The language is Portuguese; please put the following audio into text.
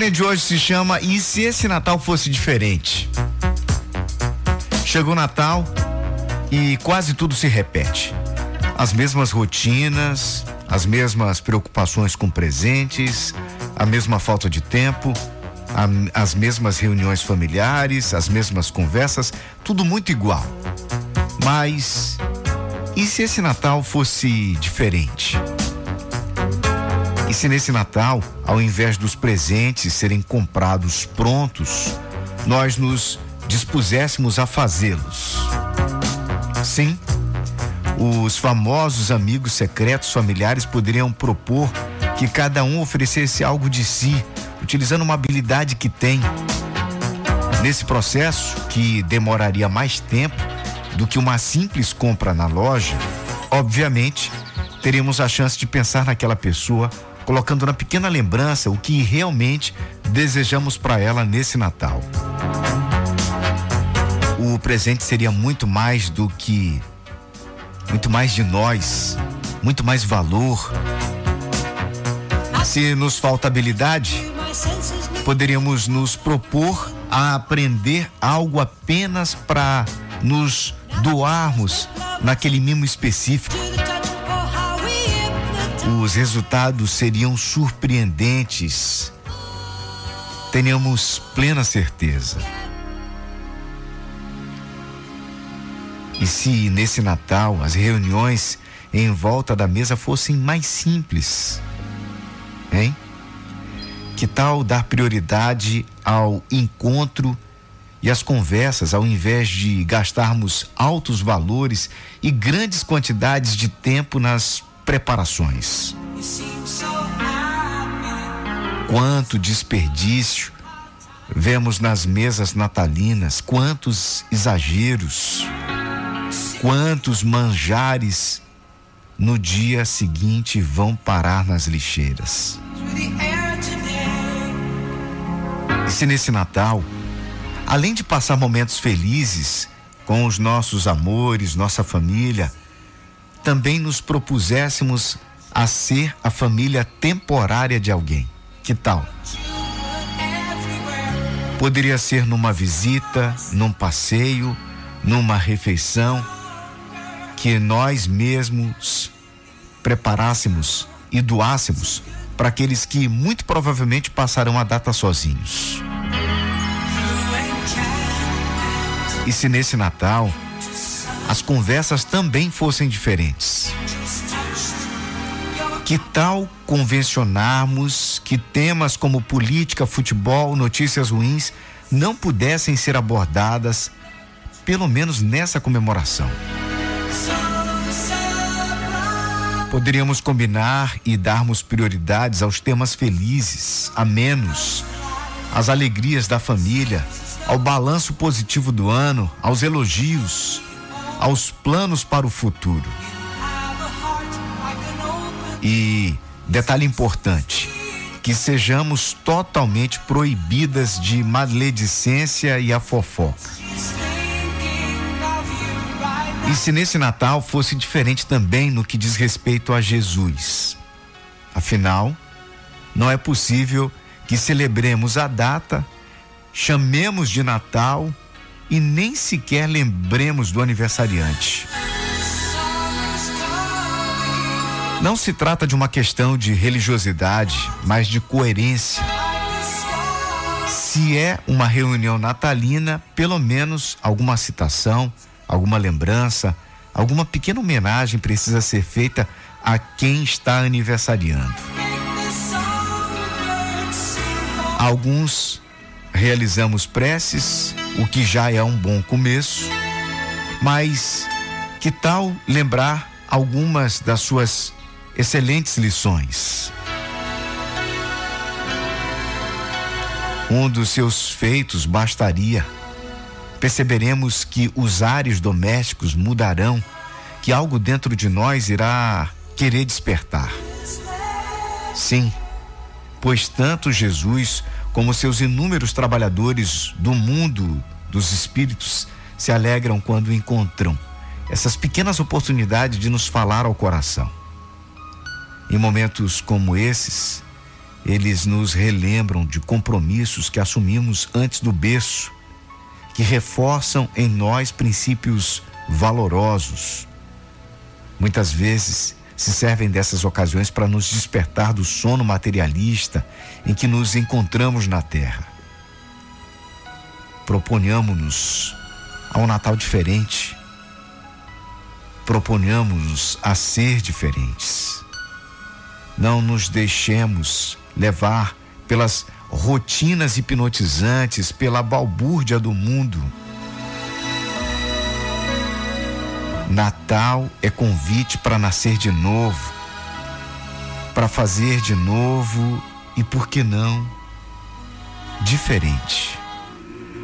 historinha de hoje se chama E se esse Natal fosse diferente? Chegou o Natal e quase tudo se repete. As mesmas rotinas, as mesmas preocupações com presentes, a mesma falta de tempo, a, as mesmas reuniões familiares, as mesmas conversas, tudo muito igual. Mas e se esse Natal fosse diferente? E se nesse Natal, ao invés dos presentes serem comprados prontos, nós nos dispuséssemos a fazê-los? Sim, os famosos amigos secretos familiares poderiam propor que cada um oferecesse algo de si, utilizando uma habilidade que tem. Nesse processo, que demoraria mais tempo do que uma simples compra na loja, obviamente, teríamos a chance de pensar naquela pessoa colocando na pequena lembrança o que realmente desejamos para ela nesse Natal. O presente seria muito mais do que muito mais de nós, muito mais valor. Se nos falta habilidade, poderíamos nos propor a aprender algo apenas para nos doarmos naquele mimo específico os resultados seriam surpreendentes. Tenhamos plena certeza. E se nesse Natal as reuniões em volta da mesa fossem mais simples? Hein? Que tal dar prioridade ao encontro e às conversas, ao invés de gastarmos altos valores e grandes quantidades de tempo nas preparações. Quanto desperdício vemos nas mesas natalinas, quantos exageros, quantos manjares no dia seguinte vão parar nas lixeiras. E se nesse Natal, além de passar momentos felizes com os nossos amores, nossa família, também nos propuséssemos a ser a família temporária de alguém. Que tal? Poderia ser numa visita, num passeio, numa refeição, que nós mesmos preparássemos e doássemos para aqueles que muito provavelmente passarão a data sozinhos. E se nesse Natal as conversas também fossem diferentes. Que tal convencionarmos que temas como política, futebol, notícias ruins não pudessem ser abordadas, pelo menos nessa comemoração? Poderíamos combinar e darmos prioridades aos temas felizes, a menos, às alegrias da família, ao balanço positivo do ano, aos elogios, aos planos para o futuro. E detalhe importante, que sejamos totalmente proibidas de maledicência e a fofoca. E se nesse Natal fosse diferente também no que diz respeito a Jesus? Afinal, não é possível que celebremos a data, chamemos de Natal e nem sequer lembremos do aniversariante. Não se trata de uma questão de religiosidade, mas de coerência. Se é uma reunião natalina, pelo menos alguma citação, alguma lembrança, alguma pequena homenagem precisa ser feita a quem está aniversariando. Alguns realizamos preces, o que já é um bom começo, mas que tal lembrar algumas das suas excelentes lições? Um dos seus feitos bastaria. Perceberemos que os ares domésticos mudarão, que algo dentro de nós irá querer despertar. Sim, pois tanto Jesus como seus inúmeros trabalhadores do mundo dos espíritos se alegram quando encontram essas pequenas oportunidades de nos falar ao coração. Em momentos como esses, eles nos relembram de compromissos que assumimos antes do berço, que reforçam em nós princípios valorosos. Muitas vezes se servem dessas ocasiões para nos despertar do sono materialista em que nos encontramos na terra. Proponhamos-nos a um Natal diferente. Proponhamos-nos a ser diferentes. Não nos deixemos levar pelas rotinas hipnotizantes, pela balbúrdia do mundo. Natal é convite para nascer de novo, para fazer de novo e, por que não, diferente.